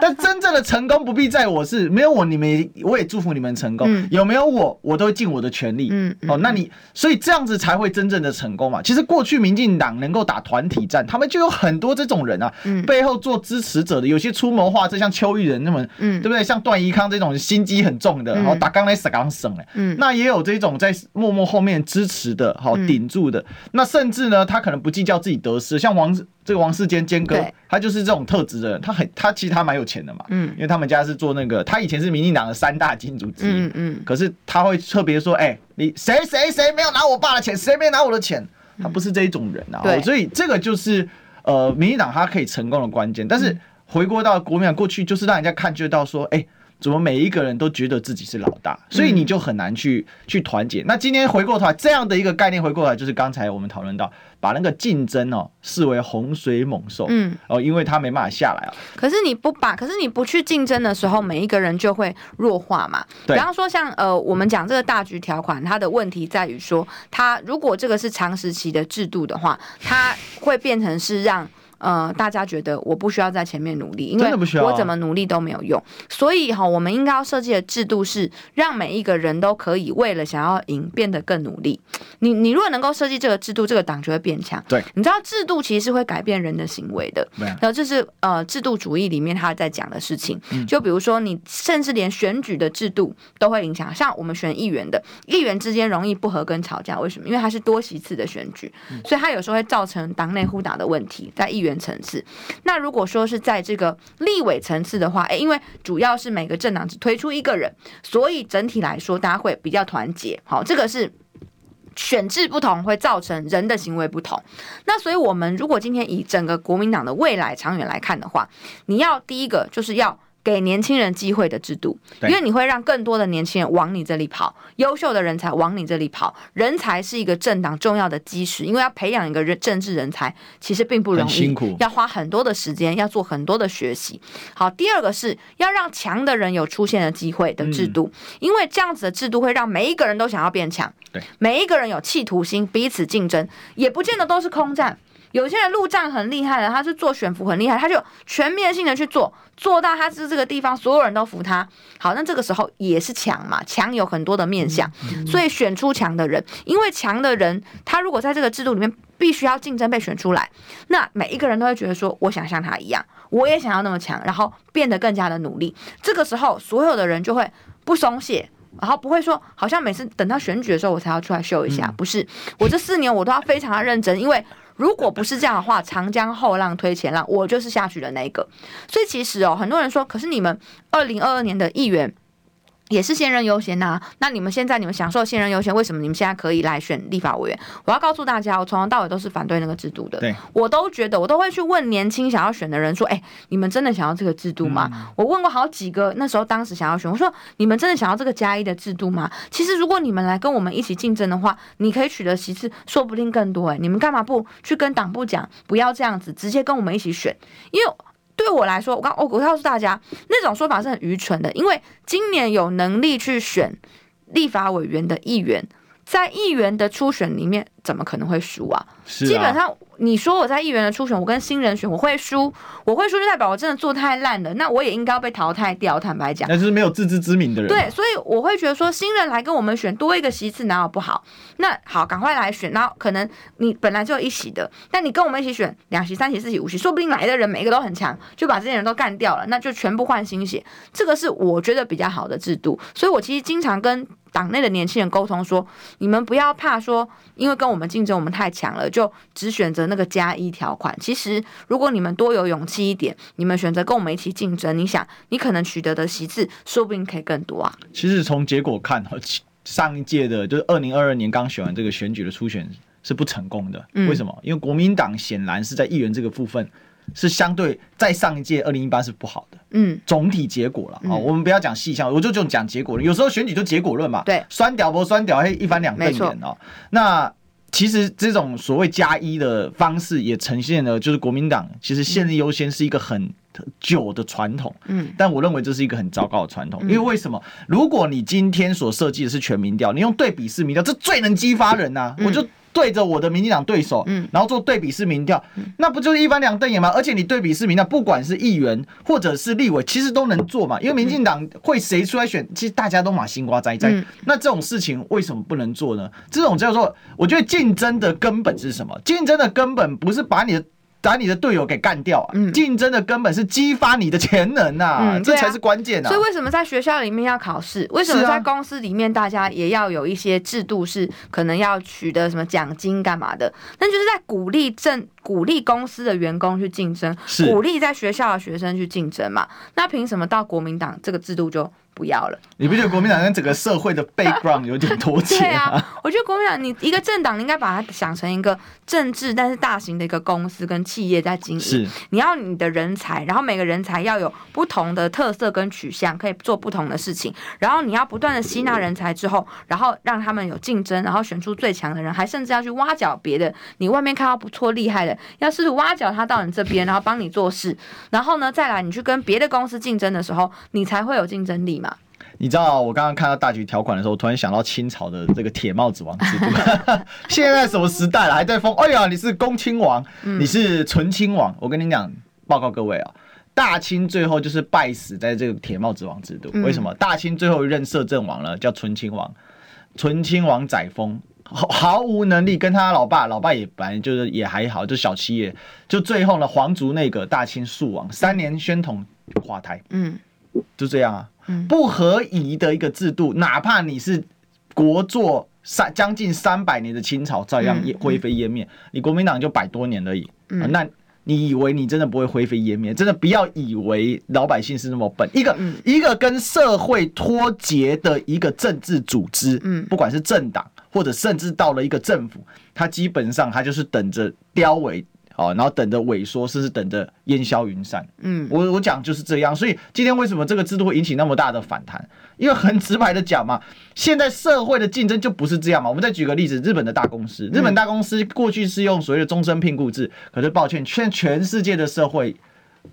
但真正的成功不必在我，是没有我，你们我也祝福你们成功。有没有我，我都会尽我的全力。嗯哦，那你所以这样子才会真正的成功嘛？其实过去民进党能够打团体战，他们就有很多这种人啊，背后做支持者的，有些出谋划策，像邱义仁那么，嗯对不对？像段宜康这种心机很重的，然后打刚来死刚省哎，那也有这种在默默后面支持的，好顶住的。那甚至呢，他可能不计较自己得失，像王。这个王世坚坚哥，他就是这种特质的人，他很他其实他蛮有钱的嘛，嗯，因为他们家是做那个，他以前是民进党的三大金主之一，嗯嗯，可是他会特别说，哎，你谁谁谁没有拿我爸的钱，谁没拿我的钱，他不是这一种人啊，对，所以这个就是呃，民进党他可以成功的关键，但是回归到国民党过去，就是让人家看觉到说，哎。怎么每一个人都觉得自己是老大，所以你就很难去去团结。那今天回过头来，这样的一个概念回过来，就是刚才我们讨论到，把那个竞争哦视为洪水猛兽，嗯，哦，因为他没办法下来啊。可是你不把，可是你不去竞争的时候，每一个人就会弱化嘛。对。比方说像呃，我们讲这个大局条款，它的问题在于说，它如果这个是长时期的制度的话，它会变成是让。呃，大家觉得我不需要在前面努力，因为我怎么努力都没有用。所以哈，我们应该要设计的制度是让每一个人都可以为了想要赢变得更努力。你你如果能够设计这个制度，这个党就会变强。对，你知道制度其实是会改变人的行为的。对，然后这是呃制度主义里面他在讲的事情。就比如说你甚至连选举的制度都会影响，像我们选议员的议员之间容易不和跟吵架，为什么？因为他是多席次的选举，所以他有时候会造成党内互打的问题，在议员。层次，那如果说是在这个立委层次的话，哎，因为主要是每个政党只推出一个人，所以整体来说大家会比较团结。好，这个是选制不同会造成人的行为不同。那所以我们如果今天以整个国民党的未来长远来看的话，你要第一个就是要。给年轻人机会的制度，因为你会让更多的年轻人往你这里跑，优秀的人才往你这里跑。人才是一个政党重要的基石，因为要培养一个人政治人才，其实并不容易，辛苦，要花很多的时间，要做很多的学习。好，第二个是要让强的人有出现的机会的制度，因为这样子的制度会让每一个人都想要变强，对，每一个人有企图心，彼此竞争，也不见得都是空战。有些人陆战很厉害的，他是做选服很厉害，他就全面性的去做，做到他是这个地方所有人都服他。好，那这个时候也是强嘛，强有很多的面相，所以选出强的人，因为强的人他如果在这个制度里面必须要竞争被选出来，那每一个人都会觉得说，我想像他一样，我也想要那么强，然后变得更加的努力。这个时候，所有的人就会不松懈，然后不会说，好像每次等到选举的时候我才要出来秀一下，不是，我这四年我都要非常的认真，因为。如果不是这样的话，长江后浪推前浪，我就是下去的那一个。所以其实哦，很多人说，可是你们二零二二年的议员。也是现任优先呐，那你们现在你们享受现任优先，为什么你们现在可以来选立法委员？我要告诉大家，我从头到尾都是反对那个制度的。对，我都觉得，我都会去问年轻想要选的人说：“哎，你们真的想要这个制度吗？”嗯、我问过好几个，那时候当时想要选，我说：“你们真的想要这个加一的制度吗？”其实，如果你们来跟我们一起竞争的话，你可以取得席次，说不定更多。哎，你们干嘛不去跟党部讲，不要这样子，直接跟我们一起选？因为。对我来说，我刚我我告诉大家，那种说法是很愚蠢的，因为今年有能力去选立法委员的议员在议员的初选里面，怎么可能会输啊？是啊，基本上。你说我在议员的初选，我跟新人选，我会输，我会输就代表我真的做太烂了，那我也应该要被淘汰掉。坦白讲，那就是没有自知之明的人。对，所以我会觉得说，新人来跟我们选多一个席次哪有不好？那好，赶快来选。然后可能你本来就有一席的，但你跟我们一起选两席、三席、四席、五席，说不定来的人每一个都很强，就把这些人都干掉了，那就全部换新血。这个是我觉得比较好的制度。所以我其实经常跟。党内的年轻人沟通说：“你们不要怕说，因为跟我们竞争，我们太强了，就只选择那个加一条款。其实，如果你们多有勇气一点，你们选择跟我们一起竞争，你想，你可能取得的席次，说不定可以更多啊。”其实从结果看，上一届的就是二零二二年刚选完这个选举的初选是不成功的。为什么？因为国民党显然是在议员这个部分。是相对在上一届二零一八是不好的，嗯，总体结果了啊、嗯哦，我们不要讲细项，我就就讲结果了。有时候选举就结果论嘛，对，酸屌不酸屌，嘿，一翻两瞪眼哦。那其实这种所谓加一的方式也呈现了，就是国民党其实现任优先是一个很久的传统，嗯，但我认为这是一个很糟糕的传统，因为为什么？如果你今天所设计的是全民调，你用对比式民调，这最能激发人呐、啊，我就。对着我的民进党对手，嗯然后做对比式民调，那不就是一翻两瞪眼吗？而且你对比式民调，不管是议员或者是立委，其实都能做嘛。因为民进党会谁出来选，其实大家都马心瓜栽栽。那这种事情为什么不能做呢？这种叫做，我觉得竞争的根本是什么？竞争的根本不是把你的。把你的队友给干掉啊！竞争的根本是激发你的潜能呐，这才是关键呐。所以为什么在学校里面要考试？为什么在公司里面大家也要有一些制度，是可能要取得什么奖金干嘛的？那就是在鼓励正鼓励公司的员工去竞争，鼓励在学校的学生去竞争嘛？那凭什么到国民党这个制度就？不要了，你不觉得国民党跟整个社会的 background 有点脱节？对啊，我觉得国民党，你一个政党，你应该把它想成一个政治，但是大型的一个公司跟企业在经营。是，你要你的人才，然后每个人才要有不同的特色跟取向，可以做不同的事情。然后你要不断的吸纳人才之后，然后让他们有竞争，然后选出最强的人，还甚至要去挖角别的。你外面看到不错厉害的，要试图挖角他到你这边，然后帮你做事。然后呢，再来你去跟别的公司竞争的时候，你才会有竞争力。你知道我刚刚看到大局条款的时候，我突然想到清朝的这个铁帽子王制度。现在什么时代了，还在封？哎呀，你是恭亲王，你是纯亲王。我跟你讲，报告各位啊，大清最后就是败死在这个铁帽子王制度。为什么？大清最后一任摄政王呢，叫纯亲王。纯亲王载沣毫无能力，跟他老爸，老爸也反正就是也还好，就小七爷。就最后呢，皇族那个大清肃王，三年宣统垮台。嗯。就这样啊，不合宜的一个制度，哪怕你是国祚三将近三百年的清朝，照样灰飞烟灭。你国民党就百多年而已，那你以为你真的不会灰飞烟灭？真的不要以为老百姓是那么笨。一个一个跟社会脱节的一个政治组织，不管是政党或者甚至到了一个政府，它基本上它就是等着凋萎。哦，然后等着萎缩，甚至等着烟消云散。嗯，我我讲就是这样。所以今天为什么这个制度会引起那么大的反弹？因为很直白的讲嘛，现在社会的竞争就不是这样嘛。我们再举个例子，日本的大公司，日本大公司过去是用所谓的终身聘雇制，可是抱歉，现在全世界的社会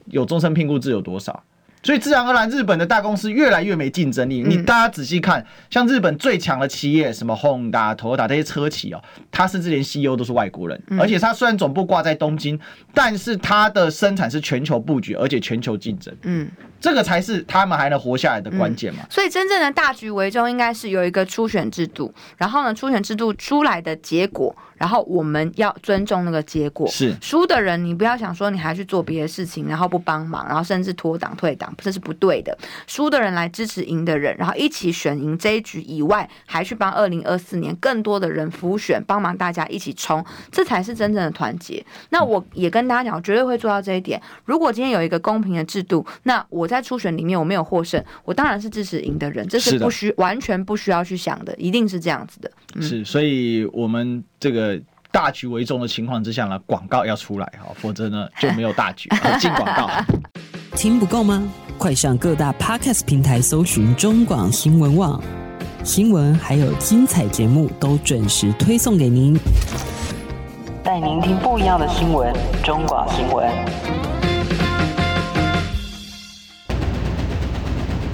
有终身聘雇制有多少？所以自然而然，日本的大公司越来越没竞争力。你大家仔细看，像日本最强的企业，什么 Honda、Toyota 这些车企哦，它甚至连 CEO 都是外国人。而且它虽然总部挂在东京，但是它的生产是全球布局，而且全球竞争。嗯，这个才是他们还能活下来的关键嘛。所以真正的大局为重，应该是有一个初选制度，然后呢，初选制度出来的结果。然后我们要尊重那个结果。是输的人，你不要想说你还去做别的事情，然后不帮忙，然后甚至脱党退党，这是不对的。输的人来支持赢的人，然后一起选赢这一局以外，还去帮二零二四年更多的人辅选，帮忙大家一起冲，这才是真正的团结。那我也跟大家讲，我绝对会做到这一点。如果今天有一个公平的制度，那我在初选里面我没有获胜，我当然是支持赢的人，这是不需完全不需要去想的，一定是这样子的。嗯、是，所以我们这个。大局为重的情况之下呢，广告要出来哈，否则呢就没有大局。进广告，听不够吗？快上各大 Podcast 平台搜寻中广新闻网新闻，还有精彩节目都准时推送给您，带您听不一样的新闻。中广新闻，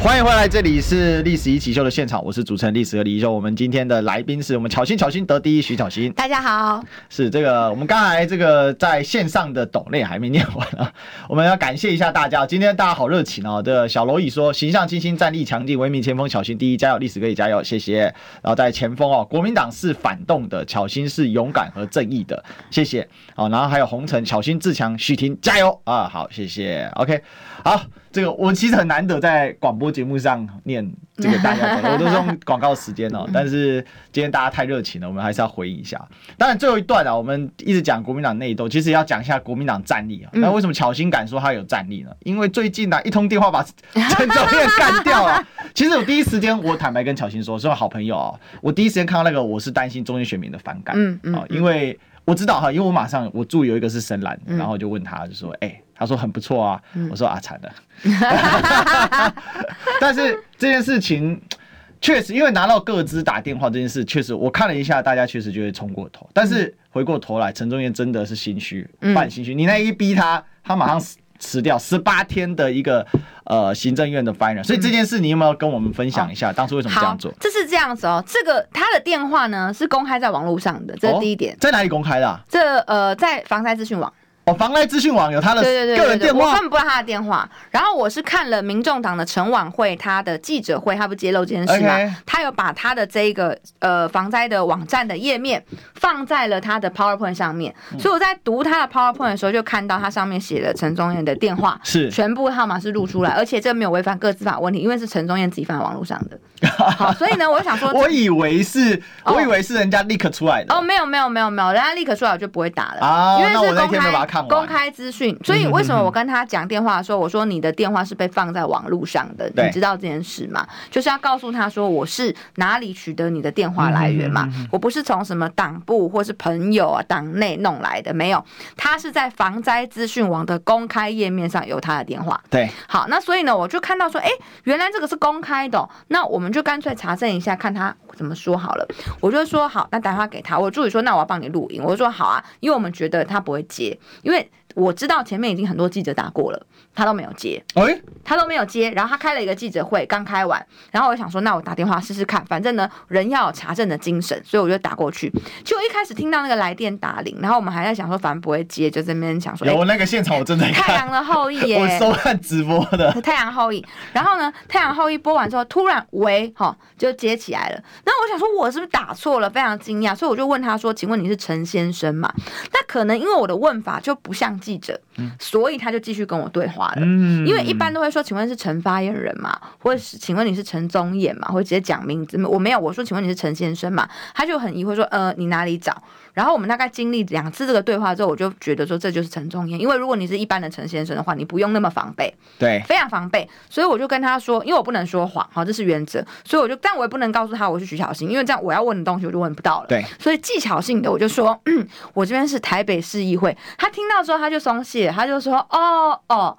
欢迎回来，这里是历史一起秀的现场，我是主持人历史和李一修。我们今天的来宾是我们巧心巧心得第一徐巧心。大家好，是这个我们刚才这个在线上的抖内还没念完啊，我们要感谢一下大家，今天大家好热情哦。这小蝼蚁说形象清新，战力强劲，为民前锋，巧心第一，加油，历史可以加油，谢谢。然后在前锋哦，国民党是反动的，巧心是勇敢和正义的，谢谢。好，然后还有红尘，巧心自强，许婷加油啊，好，谢谢。OK，好。这个我其实很难得在广播节目上念这个大家，我都是用广告时间哦。但是今天大家太热情了，我们还是要回应一下。当然最后一段啊，我们一直讲国民党内斗，其实要讲一下国民党战力啊。那为什么巧心敢说他有战力呢？因为最近呢，一通电话把陈忠燕干掉了。其实我第一时间，我坦白跟巧心说，是好朋友啊。我第一时间看到那个，我是担心中间选民的反感，嗯嗯，因为我知道哈，因为我马上我住有一个是深蓝，然后就问他就说，哎。他说很不错啊，我说啊，惨了。但是这件事情确实，因为拿到各自打电话这件事，确实我看了一下，大家确实就会冲过头。但是回过头来，陈忠燕真的是心虚，半心虚。你那一逼他，他马上辞掉十八天的一个呃行政院的 final。所以这件事，你有没有跟我们分享一下，当初为什么这样做？这是这样子哦，这个他的电话呢是公开在网络上的，这是第一点。在哪里公开的？这呃，在防灾资讯网。防灾资讯网有他的个人电话，我根本不知道他的电话。然后我是看了民众党的陈晚会他的记者会，他不揭露这件事吗？Okay. 他有把他的这一个呃防灾的网站的页面放在了他的 PowerPoint 上面，嗯、所以我在读他的 PowerPoint 的时候，就看到他上面写了陈宗彦的电话，是全部号码是录出来，而且这没有违反各自法问题，因为是陈宗彦自己放在网络上的。好，所以呢，我就想说，我以为是，我以为是人家 leak 出来的。哦，没有没有没有没有，人家 leak 出来我就不会打了啊，因为是公开公开资讯。所以为什么我跟他讲电话的时候，我说你的电话是被放在网络上的，你知道这件事吗？就是要告诉他说我是哪里取得你的电话来源嘛，我不是从什么党部或是朋友啊党内弄来的，没有，他是在防灾资讯网的公开页面上有他的电话。对，好，那所以呢，我就看到说，哎，原来这个是公开的，那我们就干脆查证一下，看他怎么说好了。我就说好，那打电话给他，我助理说，那我要帮你录音，我就说好啊，因为我们觉得他不会接，因为。我知道前面已经很多记者打过了，他都没有接，哎，他都没有接。然后他开了一个记者会，刚开完，然后我想说，那我打电话试试看，反正呢，人要有查证的精神，所以我就打过去。就一开始听到那个来电打铃，然后我们还在想说，反正不会接，就这边想说，有那个现场我正在看《太阳的后裔》耶，我收看直播的《太阳后裔》。然后呢，《太阳后裔》播完之后，突然喂，哈，就接起来了。那我想说，我是不是打错了？非常惊讶，所以我就问他说：“请问你是陈先生吗？”那可能因为我的问法就不像记者。嗯所以他就继续跟我对话了，嗯，因为一般都会说，请问是陈发言人嘛，或者是请问你是陈宗彦嘛，或者直接讲名字，我没有，我说请问你是陈先生嘛，他就很疑惑说，呃，你哪里找？然后我们大概经历两次这个对话之后，我就觉得说这就是陈宗彦，因为如果你是一般的陈先生的话，你不用那么防备，对，非常防备。所以我就跟他说，因为我不能说谎，好，这是原则。所以我就，但我也不能告诉他我是徐小新，因为这样我要问的东西我就问不到了。对，所以技巧性的我就说，嗯，我这边是台北市议会。他听到之后他就松懈，他就说，哦哦。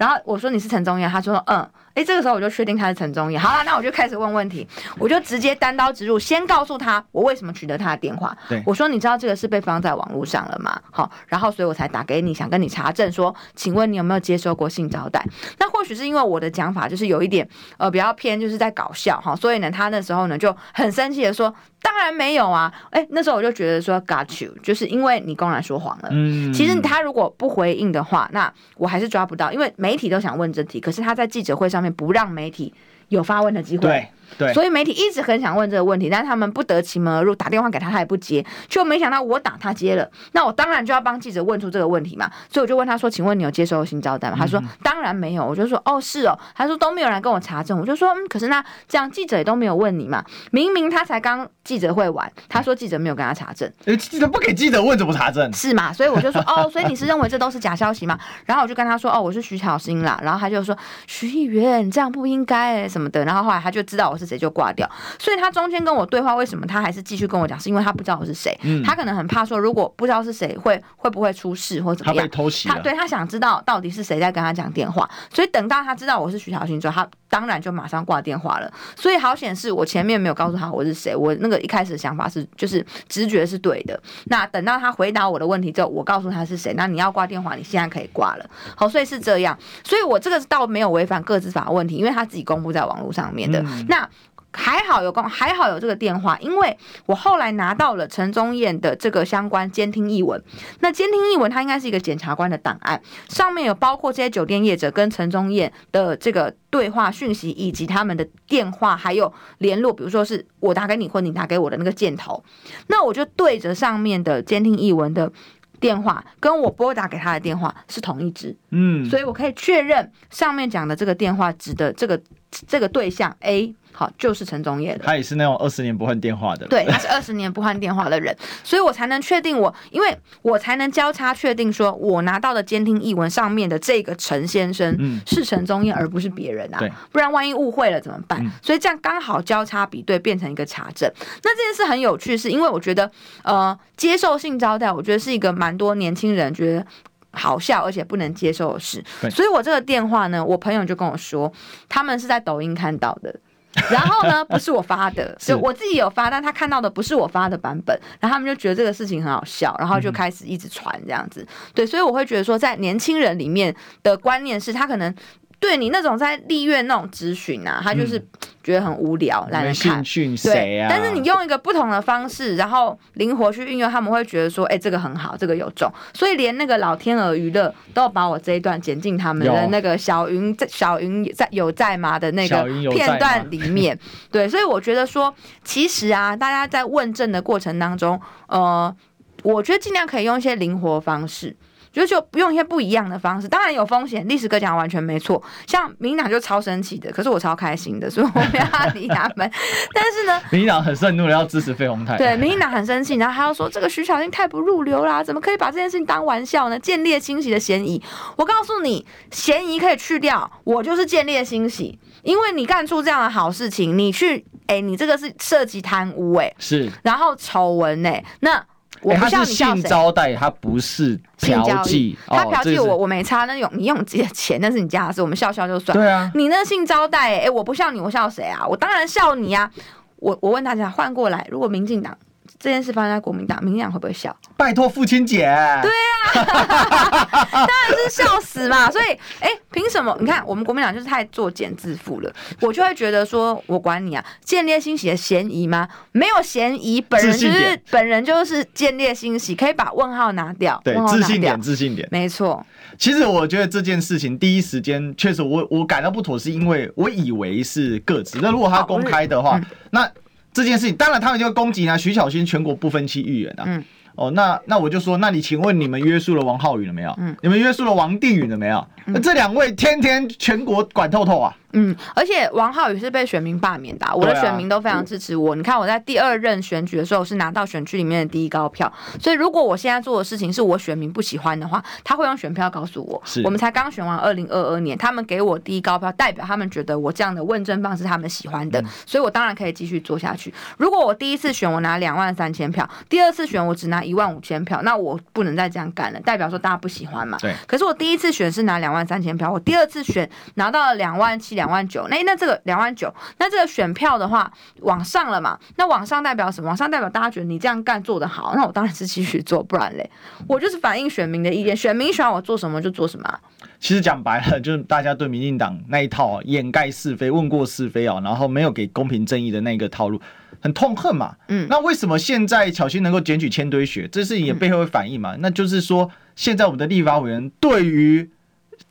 然后我说你是陈宗彦，他说嗯。哎，这个时候我就确定他是陈忠义。好了，那我就开始问问题，我就直接单刀直入，先告诉他我为什么取得他的电话。对，我说你知道这个是被放在网络上了吗？好，然后所以我才打给你，想跟你查证说，请问你有没有接收过性招待？那或许是因为我的讲法就是有一点呃比较偏，就是在搞笑哈，所以呢，他那时候呢就很生气的说，当然没有啊。哎，那时候我就觉得说，got you，就是因为你公然说谎了。嗯，其实他如果不回应的话，那我还是抓不到，因为媒体都想问这题，可是他在记者会上面不让媒体有发问的机会。对，所以媒体一直很想问这个问题，但是他们不得其门而入，打电话给他，他也不接，就没想到我打他接了，那我当然就要帮记者问出这个问题嘛，所以我就问他说：“请问你有接收新招待吗？”他说：“当然没有。”我就说：“哦，是哦。”他说：“都没有人跟我查证。”我就说：“嗯，可是那这样记者也都没有问你嘛？明明他才刚记者会完，他说记者没有跟他查证，诶，记者不给记者问怎么查证？是嘛？所以我就说：哦，所以你是认为这都是假消息吗？然后我就跟他说：哦，我是徐巧芯啦。然后他就说：徐议员这样不应该什么的。然后后来他就知道我是谁，就挂掉。所以他中间跟我对话，为什么他还是继续跟我讲？是因为他不知道我是谁，嗯、他可能很怕说，如果不知道是谁，会会不会出事或怎么样？他被偷袭。他对他想知道到底是谁在跟他讲电话，所以等到他知道我是徐小新之后，他当然就马上挂电话了。所以好显示我前面没有告诉他我是谁，我那个一开始的想法是就是直觉是对的。那等到他回答我的问题之后，我告诉他是谁，那你要挂电话，你现在可以挂了。好，所以是这样，所以我这个倒没有违反各自法问题，因为他自己公布在网络上面的。嗯、那。还好有公，还好有这个电话，因为我后来拿到了陈宗彦的这个相关监听译文。那监听译文它应该是一个检察官的档案，上面有包括这些酒店业者跟陈宗彦的这个对话讯息，以及他们的电话还有联络，比如说是我打给你或你打给我的那个箭头。那我就对着上面的监听译文的电话，跟我拨打给他的电话是同一支，嗯，所以我可以确认上面讲的这个电话指的这个这个对象 A。好，就是陈宗业的，他也是那种二十年不换电话的人，对，他是二十年不换电话的人，所以我才能确定我，因为我才能交叉确定说，我拿到的监听译文上面的这个陈先生是陈宗业，而不是别人啊，对，不然万一误会了怎么办？所以这样刚好交叉比对，变成一个查证。那这件事很有趣，是因为我觉得，呃，接受性招待，我觉得是一个蛮多年轻人觉得好笑而且不能接受的事，所以我这个电话呢，我朋友就跟我说，他们是在抖音看到的。然后呢，不是我发的，是我自己有发，但他看到的不是我发的版本，然后他们就觉得这个事情很好笑，然后就开始一直传这样子。对，所以我会觉得说，在年轻人里面的观念是他可能。对你那种在立院那种咨询啊，他就是觉得很无聊，懒、嗯、得看。谁啊？但是你用一个不同的方式，然后灵活去运用，他们会觉得说，哎、欸，这个很好，这个有种。所以连那个老天鹅娱乐都要把我这一段剪进他们的那个小云在小云在有在吗的那个片段里面。对，所以我觉得说，其实啊，大家在问政的过程当中，呃，我觉得尽量可以用一些灵活方式。就就不用一些不一样的方式，当然有风险。历史哥讲完全没错，像民进党就超生气的，可是我超开心的，所以我不要理他们。但是呢，民进党很愤怒的要支持费鸿泰，对，民进党很生气，然后还要说这个徐巧芯太不入流啦，怎么可以把这件事情当玩笑呢？见猎清洗的嫌疑，我告诉你，嫌疑可以去掉，我就是见猎清洗，因为你干出这样的好事情，你去，哎、欸，你这个是涉及贪污、欸，哎，是，然后丑闻，哎，那。我不像你性招待，他不是嫖妓。他嫖妓，我我没差。那用你用自己的钱，那是你家的事，我们笑笑就算。对啊，你那性招待，哎，我不笑你，我笑谁啊？我当然笑你啊！我我问大家，换过来，如果民进党。这件事发生在国民党，民进党会不会笑？拜托父亲节。对啊，当然是笑死嘛。所以，哎，凭什么？你看，我们国民党就是太作茧自缚了。我就会觉得说，我管你啊，见猎心喜的嫌疑吗？没有嫌疑，本人就是本人就是见猎心喜，可以把问号拿掉。对，自信点，自信点，没错。其实我觉得这件事情第一时间确实我我感到不妥，是因为我以为是个资。那如果他公开的话，那。这件事情，当然他们就会攻击呢。徐小新全国不分区议员啊，嗯、哦，那那我就说，那你请问你们约束了王浩宇了没有？嗯、你们约束了王定宇了没有？这两位天天全国管透透啊。嗯，而且王浩宇是被选民罢免的，我的选民都非常支持我。你看我在第二任选举的时候是拿到选区里面的第一高票，所以如果我现在做的事情是我选民不喜欢的话，他会用选票告诉我。我们才刚选完二零二二年，他们给我第一高票，代表他们觉得我这样的问政方是他们喜欢的，所以我当然可以继续做下去。如果我第一次选我拿两万三千票，第二次选我只拿一万五千票，那我不能再这样干了，代表说大家不喜欢嘛。对。可是我第一次选是拿两万三千票，我第二次选拿到了两万七、两万九，那那。这个两万九，那这个选票的话往上了嘛？那往上代表什么？往上代表大家觉得你这样干做得好，那我当然是继续做，不然嘞，我就是反映选民的意见，选民喜欢我做什么就做什么。其实讲白了，就是大家对民进党那一套掩盖是非、问过是非啊，然后没有给公平正义的那个套路，很痛恨嘛。嗯，那为什么现在巧心能够检举千堆雪？这事情也背后会反映嘛？那就是说，现在我们的立法委员对于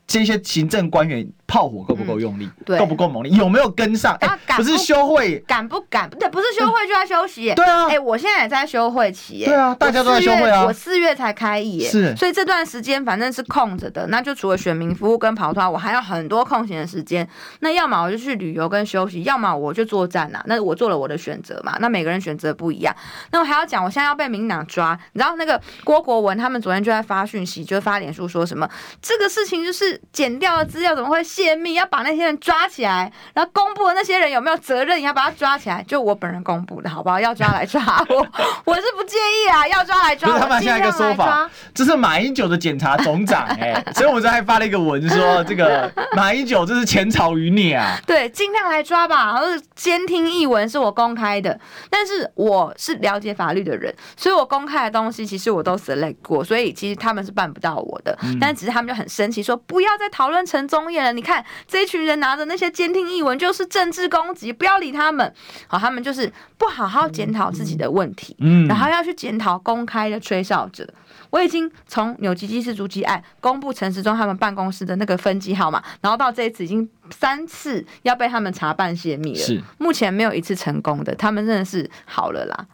这些行政官员。炮火够不够用力？够不够猛烈？有没有跟上？不是休会，敢不敢？不对，不是休会就要休息。对啊，哎、欸，我现在也在休会期。对啊，大家都在休会啊。我四月才开业，是，所以这段时间反正是空着的。那就除了选民服务跟跑团，我还有很多空闲的时间。那要么我就去旅游跟休息，要么我就作战呐。那我做了我的选择嘛。那每个人选择不一样。那我还要讲，我现在要被民党抓。你知道那个郭国文他们昨天就在发讯息，就发脸书说什么这个事情就是剪掉的资料怎么会？泄密，要把那些人抓起来，然后公布的那些人有没有责任，也要把他抓起来。就我本人公布的，好不好？要抓来抓我，我是不介意啊，要抓来抓。他们现在一个说法，这是马英九的检察总长哎、欸，所以我这还发了一个文说，这个马英九这是前朝余孽啊。对，尽量来抓吧。然后监听译文是我公开的，但是我是了解法律的人，所以我公开的东西其实我都 select 过，所以其实他们是办不到我的。嗯、但只是他们就很生气，说不要再讨论陈宗彦了。你看这一群人拿着那些监听译文，就是政治攻击，不要理他们。好，他们就是不好好检讨自己的问题，嗯，然后要去检讨公开的吹哨者。我已经从纽基基氏足迹案公布陈时中他们办公室的那个分机号码，然后到这一次已经三次要被他们查办泄密了，是目前没有一次成功的。他们真的是好了啦，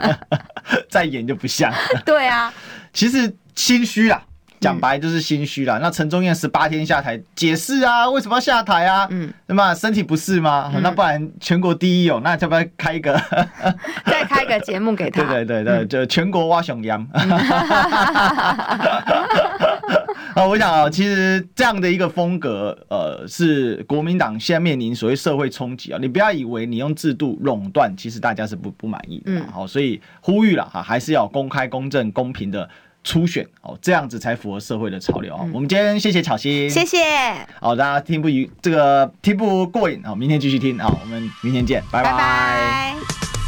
再演就不像。对啊，其实心虚啊。讲白就是心虚了。那陈宗彦十八天下台解释啊，为什么要下台啊？嗯，那么身体不适吗？那不然全国第一哦，那要不要开一个？再开一个节目给他？对对对对，就全国挖熊羊。啊，我想啊，其实这样的一个风格，呃，是国民党现在面临所谓社会冲击啊。你不要以为你用制度垄断，其实大家是不不满意的。好，所以呼吁了哈，还是要公开、公正、公平的。初选哦，这样子才符合社会的潮流啊！嗯、我们今天谢谢巧心，谢谢。好，大家听不愉这个听不过瘾啊，明天继续听啊，我们明天见，拜拜。拜拜。